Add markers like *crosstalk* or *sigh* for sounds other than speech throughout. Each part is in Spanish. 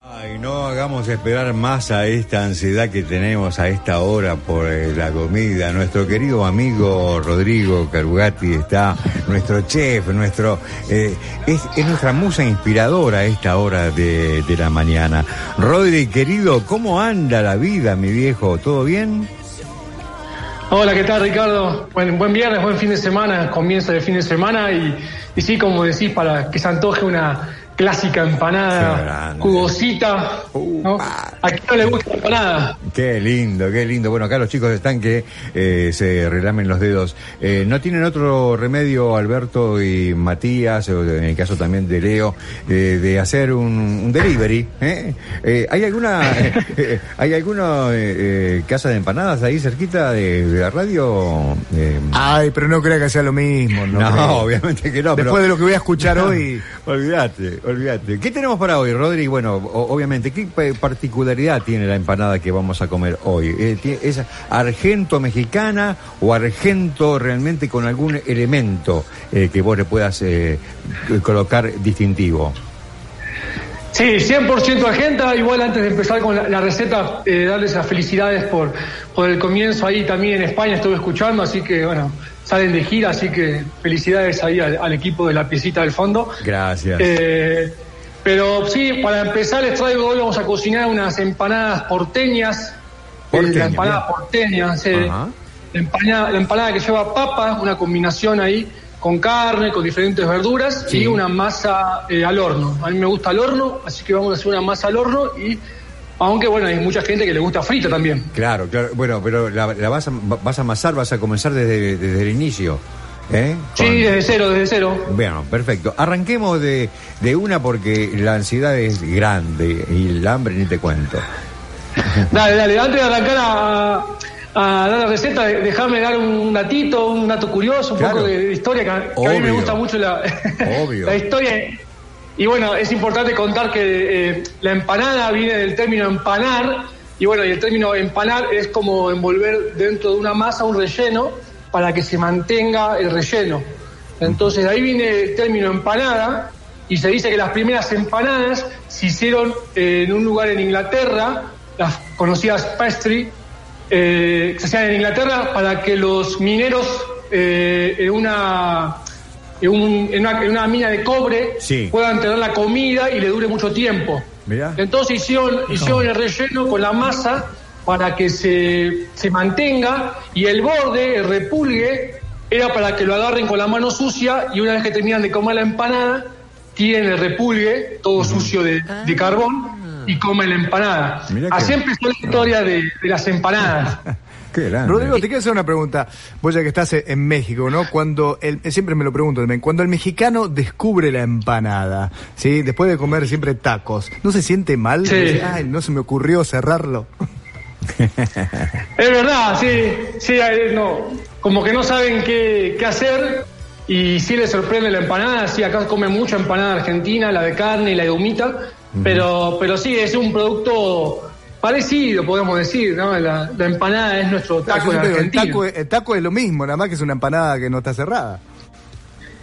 Ay, no hagamos esperar más a esta ansiedad que tenemos a esta hora por eh, la comida. Nuestro querido amigo Rodrigo Carugati está, nuestro chef, nuestro eh, es, nuestra musa inspiradora a esta hora de, la mañana. Rodri, querido, ¿cómo anda la vida, mi viejo? ¿Todo bien? Hola, ¿qué tal Ricardo? Buen, buen viernes, buen fin de semana, comienzo de fin de semana y, y sí, como decís, para que se antoje una clásica empanada jugosita. ¿no? ¿A quién no le gusta la empanada? Qué lindo, qué lindo. Bueno, acá los chicos están que eh, se relamen los dedos. Eh, ¿No tienen otro remedio, Alberto y Matías, o en el caso también de Leo, eh, de hacer un, delivery? ¿Hay alguna *laughs* hay alguna casa de empanadas ahí cerquita de, la radio? Ay, pero no creo que sea lo mismo. No, *laughs* obviamente que no. Después de lo que voy a escuchar *laughs* hoy. Olvídate, olvídate. ¿Qué tenemos para hoy, Rodri? Bueno, obviamente, ¿qué particularidad tiene la empanada que vamos a comer hoy? Eh, ¿Es argento mexicana o argento realmente con algún elemento eh, que vos le puedas eh, colocar distintivo? Sí, 100% argenta. Igual antes de empezar con la, receta, darles las felicidades por, por el comienzo ahí también en España, estuve escuchando, así que bueno, salen de gira, así que felicidades ahí al, equipo de la piecita del fondo. Gracias. Eh, pero sí, para empezar les traigo, hoy vamos a cocinar unas empanadas porteñas. Porteña, la empanada porteña, la, empanada, la empanada que lleva papas, una combinación ahí con carne, con diferentes verduras y una masa eh, al horno. A mí me gusta al horno, así que vamos a hacer una masa al horno y aunque bueno, hay mucha gente que le gusta frita también. Claro, claro. Bueno, pero la, vas, a, vas a amasar, vas a comenzar desde, desde el inicio. ¿Eh? Sí, desde cero, desde cero. Bueno, perfecto. Arranquemos de, de una porque la ansiedad es grande y el hambre ni te cuento. *laughs* dale, dale. Antes de arrancar a, a dar la receta, déjame dar un datito, un dato curioso, un poco de, historia, que, a mí me gusta mucho la, *laughs* la historia. Y bueno, es importante contar que eh, la empanada viene del término empanar, y bueno, y el término empanar es como envolver dentro de una masa un relleno para que se mantenga el relleno. Entonces, de ahí viene el término empanada, y se dice que las primeras empanadas se hicieron eh, en un lugar en Inglaterra, las conocidas pastry, eh, se hacían en Inglaterra para que los mineros en una en, una, mina de cobre puedan tener la comida y le dure mucho tiempo. Entonces hicieron, hicieron el relleno con la masa para que se, se mantenga y el borde, el repulgue, era para que lo agarren con la mano sucia y una vez que terminan de comer la empanada, tienen el repulgue todo sucio de, de, carbón y comen la empanada. Así empezó la historia de, de las empanadas. *laughs* Rodrigo, te quiero hacer una pregunta. Vos ya que estás en México, ¿no? Cuando el, siempre me lo pregunto también, cuando el mexicano descubre la empanada, ¿sí? Después de comer siempre tacos, ¿no se siente mal? Sí. Ay, no se me ocurrió cerrarlo. *laughs* *laughs* es verdad, sí, sí, no, como que no saben qué, qué hacer y sí les sorprende la empanada, sí, acá come mucha empanada argentina, la de carne y la de humita, pero, pero sí, es un producto Parecido, podemos decir, ¿no? La, empanada es nuestro taco de Argentina. El taco, es lo mismo, nada más que es una empanada que no está cerrada.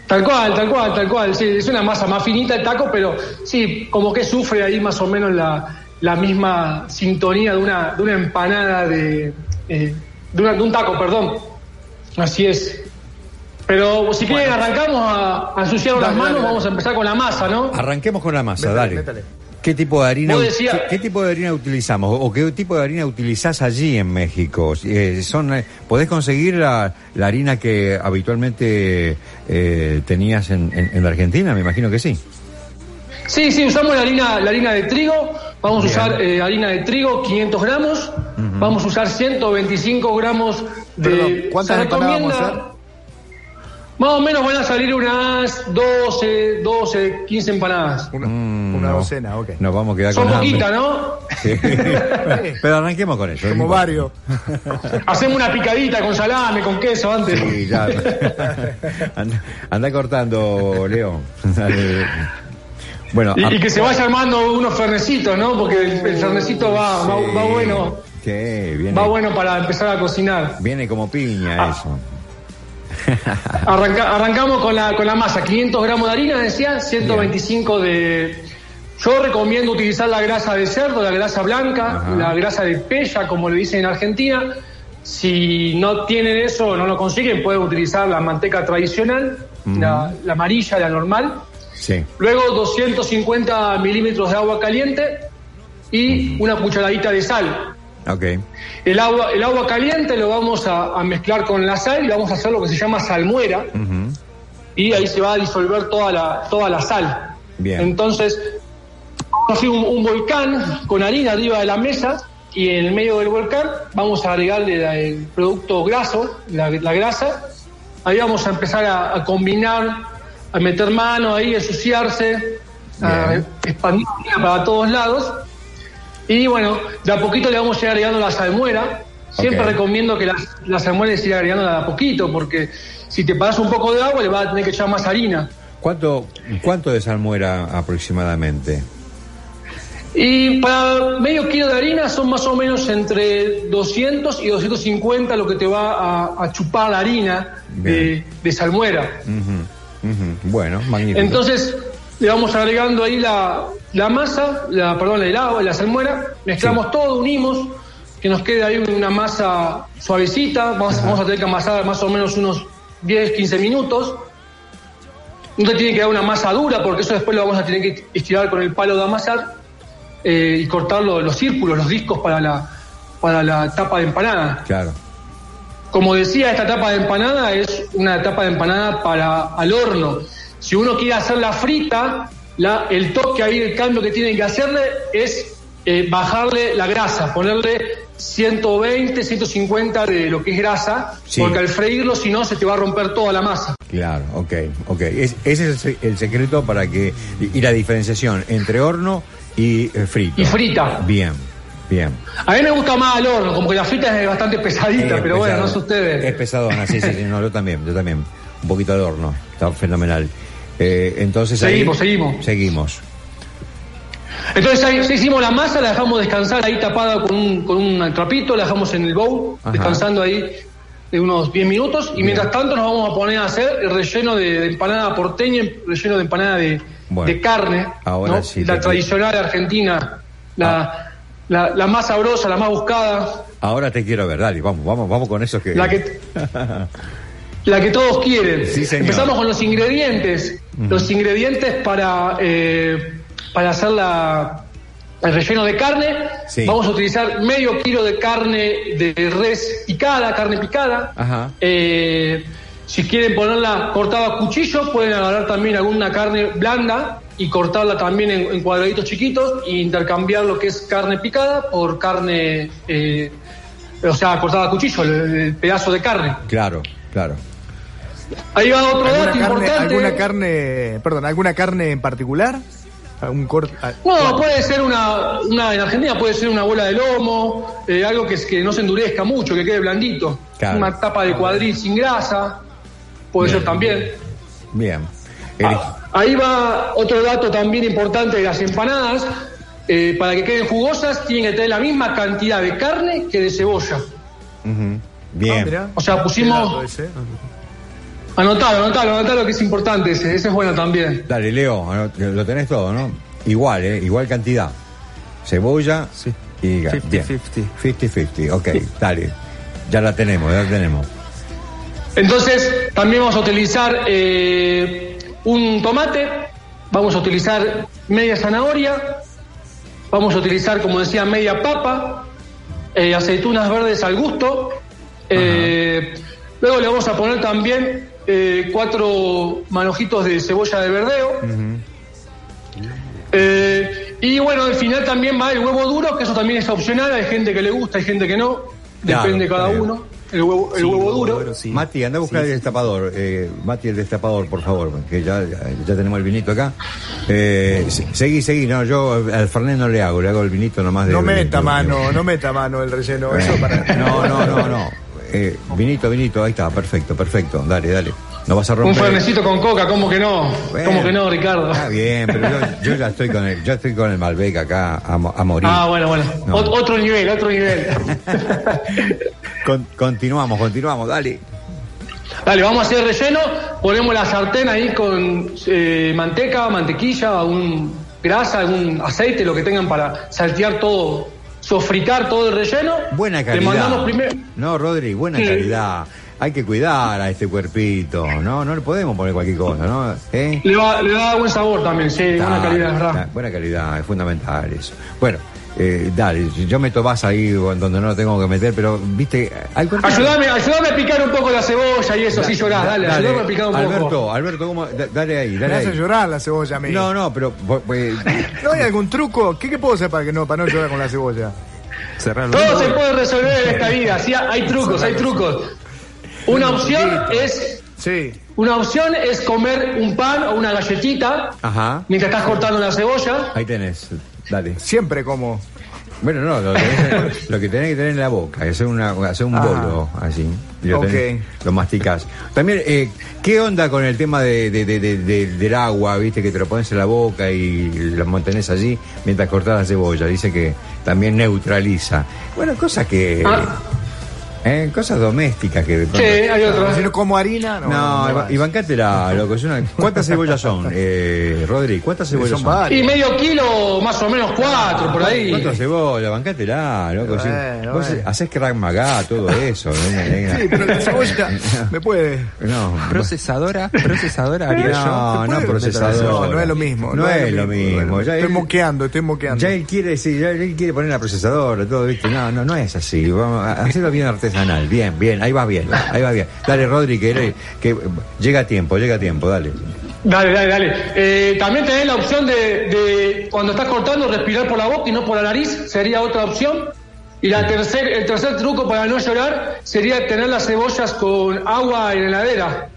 Tal cual, tal cual, tal cual. Sí, es una masa más finita el taco, pero sí, como que sufre ahí más o menos la, misma sintonía de una, de una empanada de, eh, de, un taco, perdón. Así es. Pero si quieren arrancamos a, a las manos, vamos a empezar con la masa, ¿no? Arranquemos con la masa, dale. ¿Qué tipo de harina, ¿qué, tipo de harina utilizamos o qué tipo de harina utilizás allí en México? Eh, son, eh, ¿Podés conseguir la, harina que habitualmente eh, tenías en, en, Argentina? Me imagino que sí. Sí, sí, usamos la harina, la harina de trigo. Vamos a usar harina de trigo, 500 gramos. Vamos a usar 125 gramos de... ¿Cuántas empanadas vamos a hacer? Más o menos van a salir unas 12, 12, 15 empanadas. Una, mm, docena, ok. Nos vamos a quedar Son poquitas, ¿no? *laughs* Sí. Pero arranquemos con eso. Como varios. *laughs* Hacemos una picadita con salame, con queso antes. Sí, ya. *laughs* anda, cortando, Leo. Bueno, y, que se vaya armando unos fernecitos, ¿no? Porque el, fernecito va, va, bueno. Va bueno para empezar a cocinar. Viene como piña ah. eso *laughs* arrancamos con la, con la masa, 500 gramos de harina, decía, 125 de... Yo recomiendo utilizar la grasa de cerdo, la grasa blanca, la grasa de pella, como le dicen en Argentina. Si no tienen eso, no lo consiguen, pueden utilizar la manteca tradicional, la, amarilla, la normal. Sí. Luego 250 milímetros de agua caliente y una cucharadita de sal. Okay. El agua, el agua caliente lo vamos a, mezclar con la sal y vamos a hacer lo que se llama salmuera. Y ahí se va a disolver toda la, toda la sal. Bien. Entonces, vamos a hacer un, volcán con harina arriba de la mesa y en el medio del volcán vamos a agregarle el producto graso, la, grasa. Ahí vamos a empezar a, combinar, a meter mano ahí, a ensuciarse, a expandir para todos lados y bueno, de a poquito le vamos a ir agregando la salmuera. Siempre recomiendo que la, la salmuera se ir agregando de a poquito, porque si te pasas un poco de agua, le vas a tener que echar más harina. ¿Cuánto, cuánto de salmuera aproximadamente? Y para medio kilo de harina son más o menos entre 200 y 250 lo que te va a, chupar la harina de, salmuera. Bueno, magnífico. Entonces, le vamos agregando ahí la, la masa, la, perdón, el agua, la salmuera, mezclamos todo, unimos, que nos quede ahí una masa suavecita, vamos, vamos a tener que amasar más o menos unos 10, 15 minutos. No te tiene que dar una masa dura, porque eso después lo vamos a tener que estirar con el palo de amasar eh, y cortar los, círculos, los discos para la, para la tapa de empanada. Claro. Como decía, esta tapa de empanada es una tapa de empanada para al horno si uno quiere hacerla frita, la, el toque ahí, el cambio que tienen que hacerle es eh, bajarle la grasa, ponerle 120, 150 de lo que es grasa, porque al freírlo, si no, se te va a romper toda la masa. Claro, ok, ok. ese es el, secreto para que. Y la diferenciación entre horno y eh, frito. Y frita. Bien, bien. A mí me gusta más al horno, como que la frita es bastante pesadita, pero bueno, no sé ustedes. Es pesadona, sí, sí, sí, no, yo también, yo también. Un poquito al horno, está fenomenal. Eh, entonces seguimos, seguimos. Seguimos. Entonces ahí hicimos la masa, la dejamos descansar ahí tapada con un, con un trapito, la dejamos en el bowl, descansando ahí de unos 10 minutos. Y mientras tanto nos vamos a poner a hacer el relleno de, empanada porteña, relleno de empanada de, carne. Ahora sí. La tradicional argentina, la, ah. La, la, más sabrosa, la más buscada. Ahora te quiero ver, dale, vamos, vamos, vamos con eso que... La que... La que todos quieren. Empezamos con los ingredientes. Los ingredientes para, eh, para hacer la, el relleno de carne. Vamos a utilizar medio kilo de carne de res picada, carne picada. Eh, si quieren ponerla cortada a cuchillo, pueden agarrar también alguna carne blanda y cortarla también en, cuadraditos chiquitos e intercambiar lo que es carne picada por carne, eh, o sea, cortada a cuchillo, el pedazo de carne. Claro, claro. Ahí va otro dato importante. ¿Alguna carne, perdón, alguna carne en particular? Ah, no, puede ser una, una, en Argentina puede ser una bola de lomo, eh, algo que, que no se endurezca mucho, que quede blandito. Una tapa de cuadril sin grasa, puede ser también. Bien. Ah, ahí va otro dato también importante de las empanadas. Eh, para que queden jugosas, tienen que tener la misma cantidad de carne que de cebolla. Bien. Ah, o sea, pusimos. Anotalo, anotalo, anotalo que es importante ese, ese es bueno también. Dale, Leo, lo tenés todo, ¿no? Igual, ¿eh? Igual cantidad. Cebolla sí. y 50-50. 50-50, ok, *laughs* dale. Ya la tenemos, ya la tenemos. Entonces, también vamos a utilizar eh, un tomate, vamos a utilizar media zanahoria, vamos a utilizar, como decía, media papa, eh, aceitunas verdes al gusto. Eh, luego le vamos a poner también eh, cuatro manojitos de cebolla de verdeo. Eh, y bueno, al final también va el huevo duro, que eso también es opcional, hay gente que le gusta, hay gente que no. Depende de cada uno. El huevo, el huevo duro. Mati, anda a buscar el destapador. Eh, Mati, el destapador, por favor, que ya, ya tenemos el vinito acá. Eh, seguí, seguí. No, yo al Fernet no le hago, le hago el vinito nomás de. No meta mano, no meta mano el relleno. Eso para... No, no, no, no. Eh, vinito, vinito, ahí está, perfecto, perfecto. Dale, dale. No vas a romper. Un fernecito con coca, ¿cómo que no? ¿Cómo que no, Ricardo? Está bien, pero yo, ya estoy con el, yo estoy con el Malbec acá a, a morir. Ah, bueno, bueno. Otro nivel, otro nivel. *laughs* continuamos, continuamos, dale. Dale, vamos a hacer relleno. Ponemos la sartén ahí con eh, manteca, mantequilla, un grasa, algún aceite, lo que tengan para saltear todo, sofritar todo el relleno. Buena calidad. Le mandamos primero. No, Rodri, buena calidad hay que cuidar a este cuerpito, ¿no? No le podemos poner cualquier cosa, ¿no? ¿Eh? Le, va, le da buen sabor también, sí, buena calidad, ¿verdad? Buena calidad, es fundamental eso. Bueno, eh, dale, yo meto vas ahí donde no lo tengo que meter, pero viste, ayúdame, ayúdame a picar un poco la cebolla y eso, sí llorás, dale, dale, ayúdame a picar un Alberto, poco. Alberto, ¿cómo? dale ahí, dale Me hace llorar la cebolla a mí. No, no, pero pues, *laughs* ¿No hay algún truco? ¿Qué, ¿Qué, puedo hacer para que no, para no llorar con la cebolla? Todo se puede resolver en esta vida, sí, hay trucos, hay trucos. Una opción es. Sí. Una opción es comer un pan o una galletita Ajá. mientras estás cortando la cebolla. Ahí tenés, dale. Siempre como. Bueno, no, lo, que tenés que tener en la boca, hacer, una, hacer un bolo así. Lo, lo masticás. También, eh, ¿qué onda con el tema de, del agua, viste, que te lo pones en la boca y lo mantenés allí mientras cortás la cebolla? Dice que también neutraliza. Bueno, cosa que... Ah. ¿Eh? Cosas domésticas que... Sí, hay otras. Si no como harina, no. No, y bancátela, loco. ¿Cuántas cebollas son, *laughs* eh, Rodri? ¿Cuántas cebollas son? Y medio kilo, más o menos cuatro, por ahí. ¿Cuántas cebollas? Bancátela, loco. Bueno, vos haces que magá, todo eso. *laughs* Sí, pero la cebolla *laughs* me puede... No. Procesadora, procesadora No, no procesadora. No, no es lo mismo. No, es, lo mismo. estoy moqueando, estoy moqueando. Ya él quiere, sí, ya él quiere poner la procesadora, todo, ¿viste? No, no, no es así. Vamos hacerlo bien artesanal Bien, bien, ahí va bien, ahí va bien. Dale, Rodri, que, que llega a tiempo, llega a tiempo, dale. Dale, dale, dale. Eh, también tenés la opción de, cuando estás cortando, respirar por la boca y no por la nariz, sería otra opción. Y la tercer, el tercer truco para no llorar sería tener las cebollas con agua en la heladera.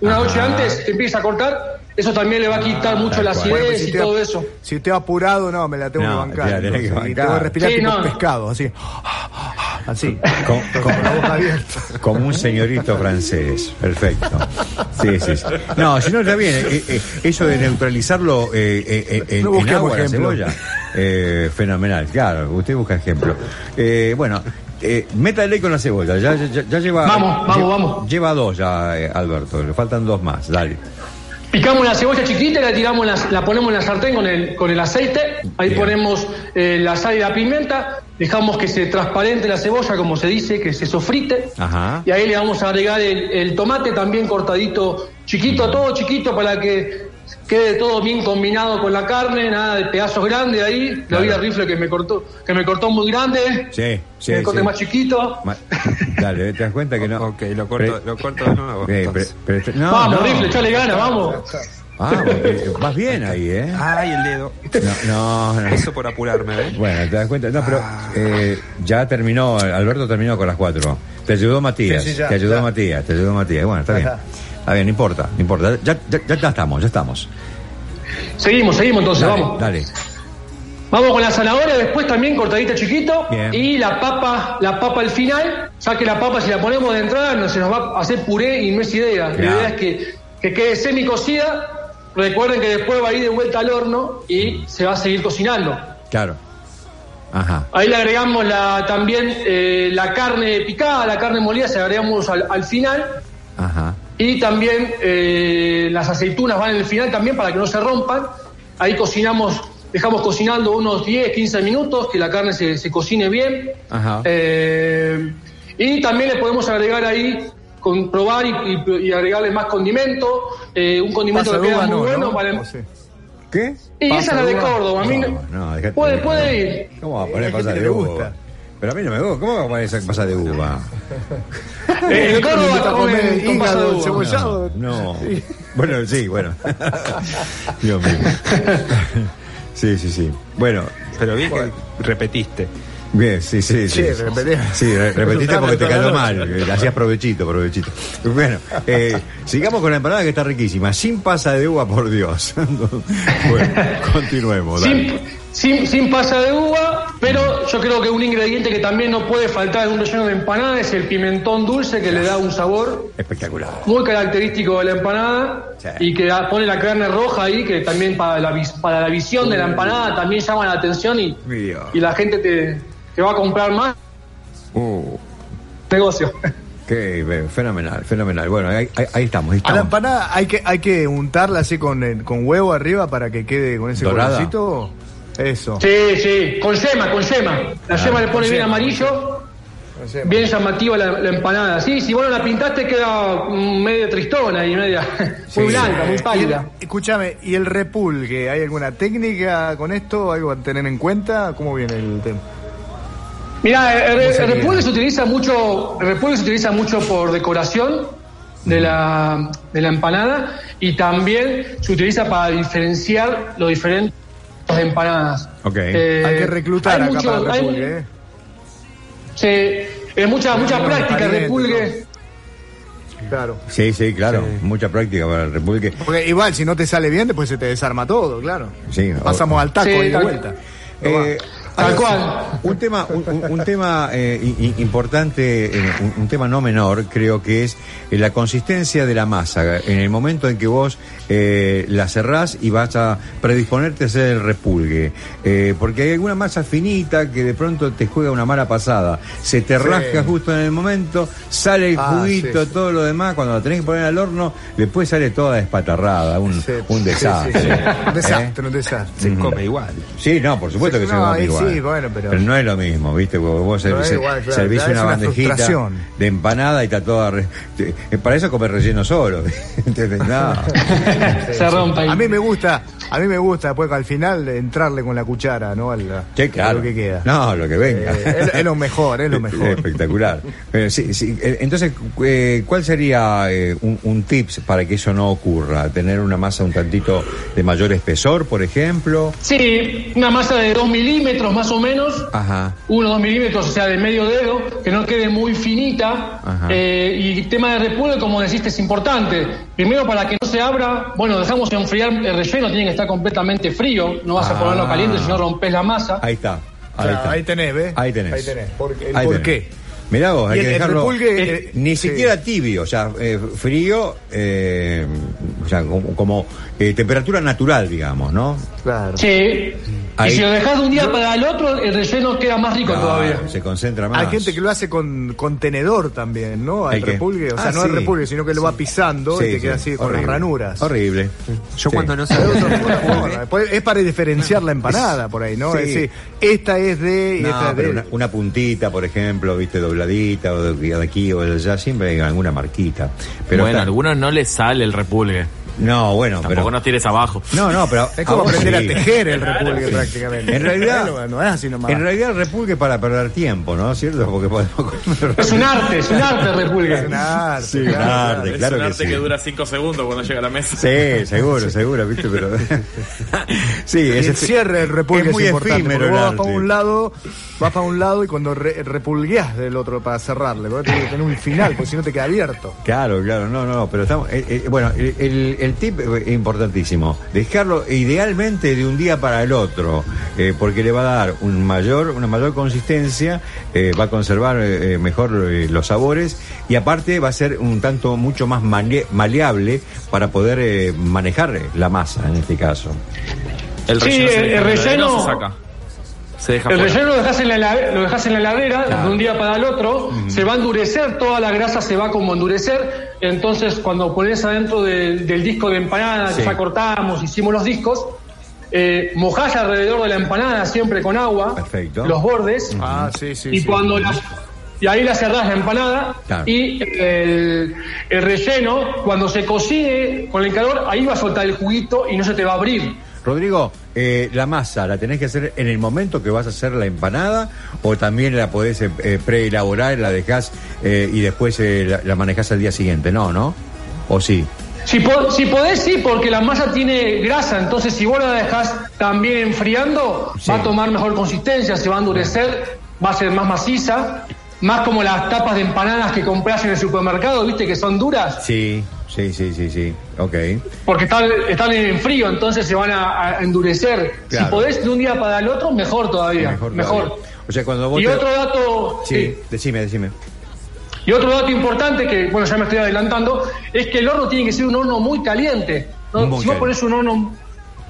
Una noche antes empieza a cortar, eso también le va a quitar mucho la acidez y todo eso. Si usted apurado, no, me la tengo que bancar. tengo que respirar tipo pescado, así. Así, *laughs* con, la boca abierta. Como un señorito francés. Perfecto. Sí, sí, sí. No, si no está bien. Eh, eh, eso de neutralizarlo eh, en, en agua, la cebolla. fenomenal, claro. Usted busca ejemplo. bueno, eh, métale con la cebolla. Ya, ya, lleva. Vamos, vamos, vamos. Lleva dos ya, Alberto. Le faltan dos más. Dale. Picamos la cebolla chiquita y la tiramos, la, ponemos en la sartén con el, con el aceite. Ahí ponemos eh, la sal y la pimienta. Dejamos que se transparente la cebolla, como se dice, que se sofrite. Y ahí le vamos a agregar el, tomate también cortadito chiquito, todo chiquito para que quede todo bien combinado con la carne, nada de pedazos grandes ahí. La vida rifle que me cortó, que me cortó muy grande. Sí, sí. Me corté más chiquito. *laughs* Dale, te das cuenta que no. Ok, lo corto, lo corto de nuevo. no, vamos, rifle, echale ganas, vamos. Ah, vas bien ahí, ¿eh? Ay, el dedo. No, no, Eso por apurarme, ¿eh? Bueno, te das cuenta. No, pero eh, ya terminó, Alberto terminó con las cuatro. Te ayudó Matías. te ayudó Matías, te ayudó Matías. Bueno, está bien. Está bien, no importa, no importa. Ya, ya, ya, estamos, ya estamos. Seguimos, seguimos entonces, vamos. Dale. Vamos con la zanahoria, después también cortadita chiquito. Y la papa, la papa al final, ya que la papa si la ponemos de entrada no se nos va a hacer puré y no es idea. La idea es que, que quede semi cocida. Recuerden que después va a ir de vuelta al horno y se va a seguir cocinando. Claro. Ajá. Ahí le agregamos la, también eh, la carne picada, la carne molida, se agregamos al, al final. Ajá. Y también eh, las aceitunas van en el final también para que no se rompan. Ahí cocinamos, dejamos cocinando unos 10, 15 minutos, que la carne se, cocine bien. Eh, y también le podemos agregar ahí, comprobar y, agregarle más condimento. Eh, un condimento que queda muy bueno. ¿Qué? Y esa es la de Córdoba. no, puede, puede ir. ¿Cómo va a poner pasar de uva? Pero a mí no me gusta. ¿Cómo va a poner esa pasar de uva? *laughs* El Córdoba come hígado cebollado. No. Bueno, sí, bueno. *laughs* Dios mío. Sí, sí, sí. Bueno. Pero bien que repetiste. Bien, sí, sí, sí. Sí, sí repetiste porque te cayó mal. *laughs* Eh, hacías provechito, provechito. Bueno, eh, sigamos con la empanada que está riquísima. Sin pasa de uva, por Dios. bueno, continuemos. Sin, sin, pasa de uva, pero yo creo que un ingrediente que también no puede faltar en un relleno de empanada es el pimentón dulce que le da un sabor espectacular, muy característico de la empanada y que pone la carne roja ahí que también para la, para la visión de la empanada también llama la atención y, y la gente te, te va a comprar más. Uh. Negocio. Qué fenomenal, fenomenal. Bueno, ahí, estamos, A la empanada hay que, hay que untarla así con, con huevo arriba para que quede con ese colorcito. Eso. Sí, sí, con yema, con yema. La yema le pone bien amarillo, bien llamativa la, empanada. Sí, si vos no la pintaste queda medio tristona y media muy blanca, muy pálida. escúchame, ¿y el repulgue? ¿Hay alguna técnica con esto? ¿Algo a tener en cuenta? ¿Cómo viene el tema? Mira, el, repulgue se utiliza mucho, el repulgue se utiliza mucho por decoración de la, de la empanada y también se utiliza para diferenciar los diferentes empanadas. Okay. Eh, hay que reclutar acá para el repulgue. ¿eh? Sí, es mucha, mucha práctica el repulgue. Claro. Sí, sí, claro. Mucha práctica para el repulgue. Porque igual, si no te sale bien, después se te desarma todo, claro. Sí. Pasamos al taco y de vuelta. Eh, Tal cual. Un tema, un, tema eh, importante, eh, un, tema no menor, creo que es eh, la consistencia de la masa. En el momento en que vos la cerrás y vas a predisponerte a hacer el repulgue. porque hay alguna masa finita que de pronto te juega una mala pasada. Se te rasca justo en el momento, sale el ah, juguito, todo lo demás. Cuando la tenés que poner al horno, después sale toda despatarrada. Un, un desastre. un desastre, un desastre. Se come igual. Sí, no, por supuesto que se come igual. Sí, bueno, pero... no es lo mismo, ¿viste? Porque vos servís, una bandejita de empanada y está toda. Eh, para eso comer relleno solo. *laughs* No. *laughs* Se rompe. A mí me gusta, a mí me gusta después al final entrarle con la cuchara, ¿no? Al, claro. lo que queda. No, lo que venga. Eh, es, lo mejor, es lo mejor. Espectacular. sí, sí. Eh, entonces, ¿cuál sería un, un, tips para que eso no ocurra? ¿Tener una masa un tantito de mayor espesor, por ejemplo? Sí, una masa de 2 milímetros más o menos, Ajá. uno o dos milímetros, o sea, de medio dedo, que no quede muy finita. Eh, y el tema de repulgue, como deciste, es importante. Primero, para que no se abra, bueno, dejamos enfriar el relleno, tiene que estar completamente frío, no vas a ponerlo ah. caliente si no rompes la masa. Ahí está. Ahí, tenés, ¿ves? Ahí tenés. Ahí tenés. ¿Por, ¿por qué? Mirá vos, hay que dejarlo repulgue, ni siquiera tibio, o sea, eh, frío, eh, o sea, como, eh, temperatura natural, digamos, ¿no? Claro. Sí. Y si lo dejas de un día para el otro, el relleno queda más rico todavía. Se concentra más. Hay gente que lo hace con contenedor también, ¿no? Al repulgue. O sea, ah, no al repulgue, sino que lo va pisando y te queda así con las ranuras. Horrible. Yo cuando no sé. es para diferenciar la empanada por ahí, ¿no? Es decir, esta es de. esta es de... Una, puntita, por ejemplo, viste, dobladita, o de aquí o de allá, siempre hay alguna marquita. Pero bueno, a algunos no les sale el repulgue. No, bueno, Tampoco pero. nos tires abajo. No, no, pero. *laughs* Es como aprender a tejer el *laughs* repulgue prácticamente. En realidad. no, es así nomás. En realidad el repulgue para perder tiempo, ¿no? ¿Cierto? Porque podemos *laughs* Es un arte, es un arte el repulgue. Es un arte. Sí, un arte, claro. Es un arte que, dura cinco segundos cuando llega a la mesa. Sí, seguro, seguro, ¿viste? Pero. sí, ese el cierre del repulgue es, muy importante. Efímero vos vas para un lado, vas para un lado y cuando re repulgueás del otro para cerrarle, porque tener un final, porque si no te queda abierto. Claro, claro, no, no, pero estamos. Eh, eh, bueno, el, el el tip es importantísimo. Dejarlo idealmente de un día para el otro, eh, porque le va a dar un mayor, una mayor consistencia, eh, va a conservar eh, mejor los sabores y aparte va a ser un tanto mucho más maleable para poder manejar la masa en este caso. El relleno, sí, el, relleno saca el relleno lo dejas en la, lo dejas en la heladera de un día para el otro, se va a endurecer, toda la grasa se va como a endurecer, entonces cuando pones adentro del disco de empanada que ya cortamos, hicimos los discos, eh, mojás alrededor de la empanada siempre con agua, los bordes, ah, sí, sí, y cuando y ahí la cerrás la empanada y el, el relleno, cuando se cocine con el calor, ahí va a soltar el juguito y no se te va a abrir. Rodrigo, eh, la masa, ¿la tenés que hacer en el momento que vas a hacer la empanada o también la podés eh, eh, preelaborar, la dejás y después la, la, manejás al día siguiente? No, ¿no? ¿O sí? Si, si podés, sí, porque la masa tiene grasa, entonces si vos la dejás también enfriando, va a tomar mejor consistencia, se va a endurecer va a ser más maciza, más como las tapas de empanadas que compras en el supermercado, ¿viste? Que son duras. Sí, sí, sí, sí, sí. Ok. Porque están, están en frío, entonces se van a, endurecer. Si podés de un día para el otro, mejor todavía. Mejor. O sea, cuando vos y otro dato. Sí, decime, decime. Y otro dato importante, que bueno, ya me estoy adelantando, es que el horno tiene que ser un horno muy caliente. si vos pones un horno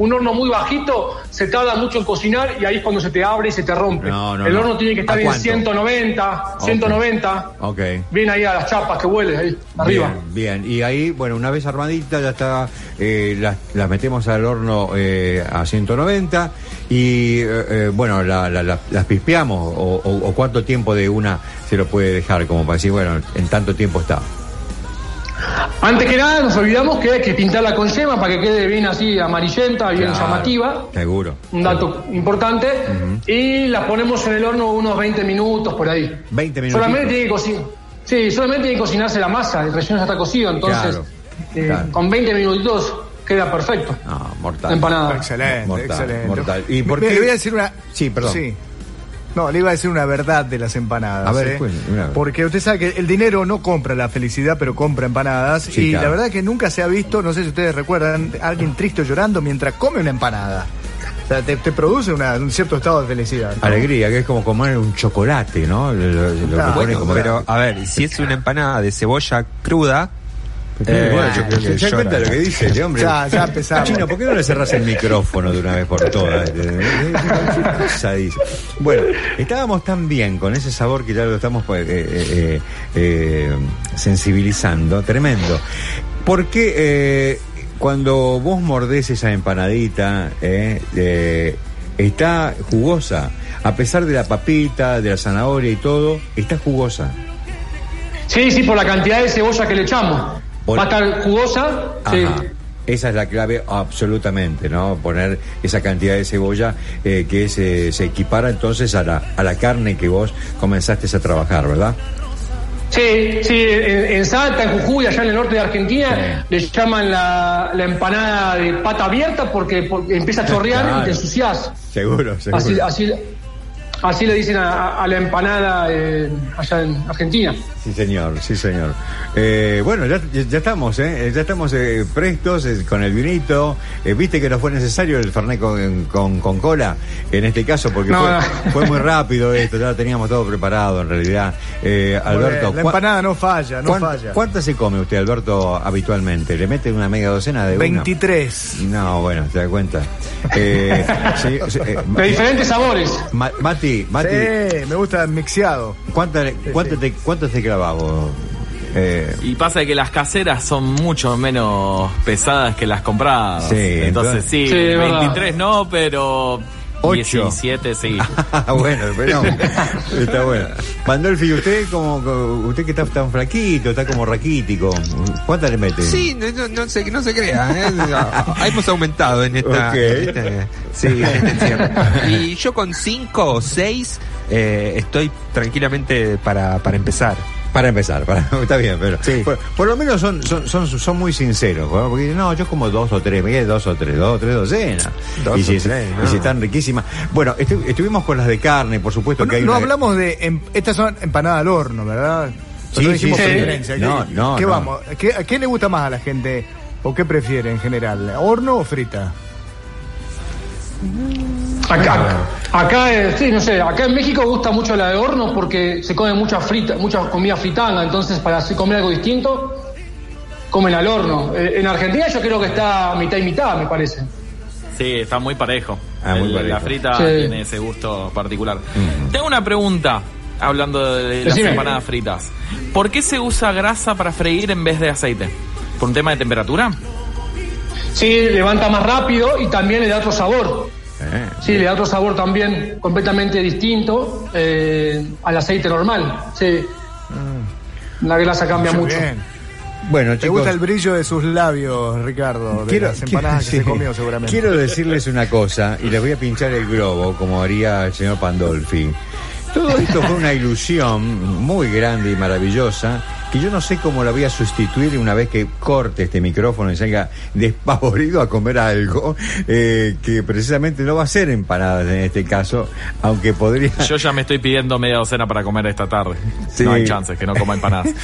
un horno muy bajito se tarda mucho en cocinar y ahí es cuando se te abre y se te rompe. el horno tiene que estar en 190, 190. Ok. Bien ahí a las chapas que huele ahí, arriba. Bien, y ahí, bueno, una vez armadita ya está, eh, las, metemos al horno eh, a 190 y, eh, bueno, las pispeamos o cuánto tiempo de una se lo puede dejar como para decir, bueno, en tanto tiempo está. Antes que nada, nos olvidamos que hay que pintarla con yema para que quede bien así amarillenta, bien llamativa. Seguro. Un dato importante. Y la ponemos en el horno unos 20 minutos por ahí. 20 minutos. Solamente tiene que cocinar. Sí, solamente tiene que cocinarse la masa, el relleno ya está cocido, entonces eh, con 20 minutitos queda perfecto. No, mortal. Empanada. Excelente, excelente. Mortal. ¿Y por qué? Le voy a decir una. Sí, perdón. Sí. No, le iba a decir una verdad de las empanadas. A ver, ¿eh? Porque usted sabe que el dinero no compra la felicidad, pero compra empanadas. y la verdad es que nunca se ha visto, no sé si ustedes recuerdan, alguien triste llorando mientras come una empanada. O sea, te, produce un cierto estado de felicidad. Alegría, que es como comer un chocolate, ¿no? pero, a ver, si es una empanada de cebolla cruda, eh, bueno, yo creo que ¿Se cuenta lo que dice hombre? Ya, ya empezamos. Chino, ¿por qué no le cerras el micrófono de una vez por todas? Bueno, estábamos tan bien con ese sabor que ya lo estamos pues, eh, eh, eh, sensibilizando, tremendo. Porque cuando vos mordés esa empanadita, está jugosa. A pesar de la papita, de la zanahoria y todo, está jugosa. Sí, sí, por la cantidad de cebolla que le echamos. Va a estar jugosa. Sí. Esa es la clave absolutamente, ¿no? Poner esa cantidad de cebolla eh, que se, se, equipara entonces a la, a la carne que vos comenzaste a trabajar, ¿verdad? Sí, sí, en, Salta, en Jujuy, allá en el norte de Argentina, le llaman la, la, empanada de pata abierta porque, empieza a chorrear y te ensucias. Seguro, seguro. Así, así, así le dicen a, la empanada eh, allá en Argentina. Sí, señor, sí, señor. Eh, bueno, ya, ya, estamos, ¿eh? Ya estamos eh, prestos eh, con el vinito. Viste que no fue necesario el Fernet con, con, cola, en este caso, porque fue, muy rápido esto, ya lo teníamos todo preparado en realidad. Alberto. La empanada no falla, no falla. ¿Cuántas se come usted, Alberto, habitualmente? ¿Le mete una media docena de 23. No, bueno, se da cuenta. *laughs* de diferentes sabores. Mati, Mati. Sí, me gusta mixeado. ¿Cuántas cuánto te, cuánto te eh, y pasa que las caseras son mucho menos pesadas que las compradas. Sí, entonces, sí, 23 no, pero 8. 17, sí. Ah, *laughs* bueno, pero está bueno. Pandolfi, usted como usted que está tan flaquito, está como raquítico, ¿cuántas le mete? Sí, no, no, se, no se crea, ¿eh? *laughs* hemos aumentado en esta, este, sí, en este Y yo con 5 o 6 eh, estoy tranquilamente para, para empezar. Para empezar, para, *laughs* está bien, pero por, lo menos son, son, son, son muy sinceros, porque no, yo como dos o tres, me dos o tres, dos o tres docenas. y, si, están riquísimas. Bueno, estuvimos con las de carne, por supuesto que hay No hablamos de, em, estas son empanadas al horno, ¿verdad? Sí, no dijimos No, no, ¿Qué vamos? ¿Qué, ¿Qué le gusta más a la gente o qué prefiere en general? ¿Horno o frita? Acá, acá, eh, sí, no sé, acá en México gusta mucho la de horno porque se come mucha frita, mucha comida fritanga, entonces para comer algo distinto, comen al horno. Eh, en Argentina yo creo que está mitad y mitad, me parece. Sí, está muy parejo. Ah, la frita tiene ese gusto particular. Tengo una pregunta, hablando de las empanadas fritas. ¿Por qué se usa grasa para freír en vez de aceite? ¿Por un tema de temperatura? Sí, levanta más rápido y también le da otro sabor. Eh, sí, le da otro sabor también completamente distinto eh, al aceite normal. Sí. Mm. La grasa cambia mucho. Bueno, ¿Te gusta el brillo de sus labios, Ricardo? De las empanadas que *laughs* se comió seguramente. Quiero decirles una cosa y les voy a pinchar el globo, como haría el señor Pandolfi. Todo esto fue una ilusión muy grande y maravillosa que yo no sé cómo la voy a sustituir una vez que corte este micrófono y salga despavorido a comer algo, eh, que precisamente no va a ser empanadas en este caso, aunque podría... Yo ya me estoy pidiendo media docena para comer esta tarde. No hay chances que no coma empanadas.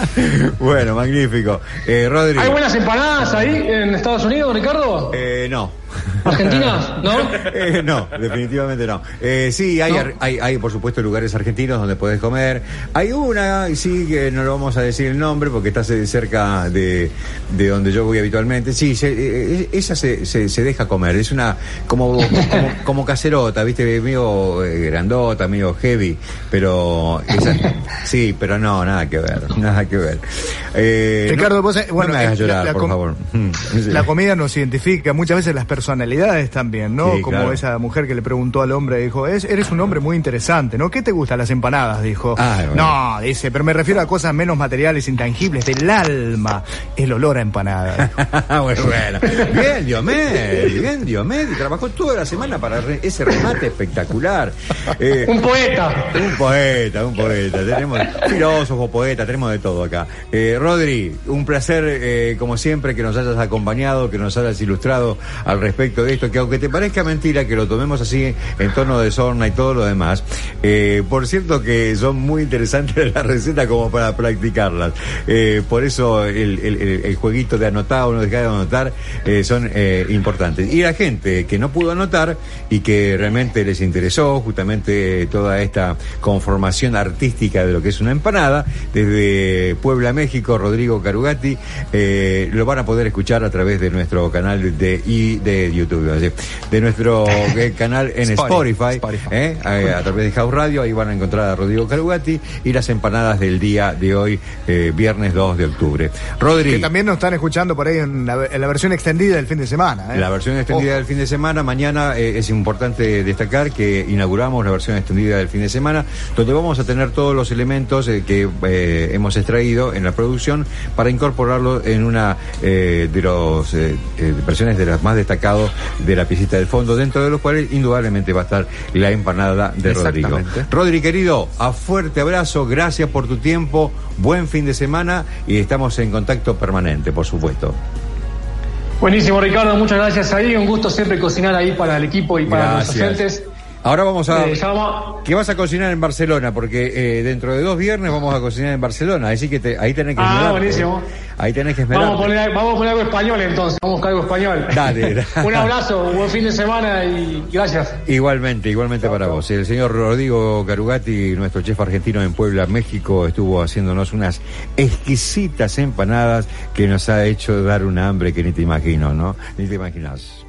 *laughs* bueno, magnífico. Eh, Rodrigo. ¿Hay buenas empanadas ahí en Estados Unidos, Ricardo? Eh, no. ¿Argentinas? ¿No? *laughs* Eh, no, definitivamente no. Eh, sí, hay, hay, hay, por supuesto, lugares argentinos donde puedes comer. Hay una, sí, que no lo vamos a decir el nombre porque está cerca de, de donde yo voy habitualmente. Sí, eh, esa se, se, deja comer. Es una, como, como, *laughs* caserota, ¿viste? Medio grandota, medio heavy. Pero, esa, sí, pero no, nada que ver. Nada que ver. Ricardo, vos, bueno, me hagas llorar, por favor. La comida nos identifica. Muchas veces las personas personalidades también, ¿no? Como esa mujer que le preguntó al hombre, dijo, es, eres un hombre muy interesante, ¿no? ¿Qué te gustan las empanadas? Dijo. Ah, no, dice, pero me refiero a cosas menos materiales, intangibles, del alma, el olor a empanada. *laughs* bueno, bueno. Bien, Diomed, bien, Diomed, trabajó toda la semana para ese remate espectacular. Eh, un poeta. Un poeta, un poeta. Tenemos filósofo, poeta, tenemos de todo acá. Eh, Rodri, un placer, eh, como siempre, que nos hayas acompañado, que nos hayas ilustrado al respecto respecto de esto, que aunque te parezca mentira que lo tomemos así en tono de sorna y todo lo demás, eh, por cierto que son muy interesantes *laughs* las recetas como para practicarlas. Eh, por eso el, jueguito de anotar o no dejar de anotar eh, son importantes. Y la gente que no pudo anotar y que realmente les interesó justamente toda esta conformación artística de lo que es una empanada, desde Puebla, México, Rodrigo Carugati, lo van a poder escuchar a través de nuestro canal de, y de YouTube, de nuestro *laughs* eh, canal en Spotify, eh, a, través de House Radio, ahí van a encontrar a Rodrigo Carugati y las empanadas del día de hoy, eh, viernes 2 de octubre. Rodrigo. Que también nos están escuchando por ahí en la, versión extendida del fin de semana. La versión extendida del fin de semana, mañana es importante destacar que inauguramos la versión extendida del fin de semana, donde vamos a tener todos los elementos que hemos extraído en la producción para incorporarlo en una de las versiones de las más destacadas de la piscita del fondo, dentro de los cuales indudablemente va a estar la empanada de Rodrigo. Rodri, querido, a fuerte abrazo, gracias por tu tiempo, buen fin de semana y estamos en contacto permanente, por supuesto. Buenísimo, Ricardo, muchas gracias ahí. Un gusto siempre cocinar ahí para el equipo y para los agentes. Ahora vamos a. Eh, ¿Qué vas a cocinar en Barcelona? Porque eh, dentro de dos viernes vamos a cocinar en Barcelona. Así que ahí tenés que Ah, buenísimo. Ahí tenés que esperar. Vamos a, poner, vamos a poner algo español entonces. Vamos a buscar algo español. Dale. *laughs* Un abrazo, un buen fin de semana y gracias. Igualmente, igualmente para vos. El señor Rodrigo Carugati, nuestro chef argentino en Puebla, México, estuvo haciéndonos unas exquisitas empanadas que nos ha hecho dar un hambre que ni te imagino, ¿no? Ni te imaginas.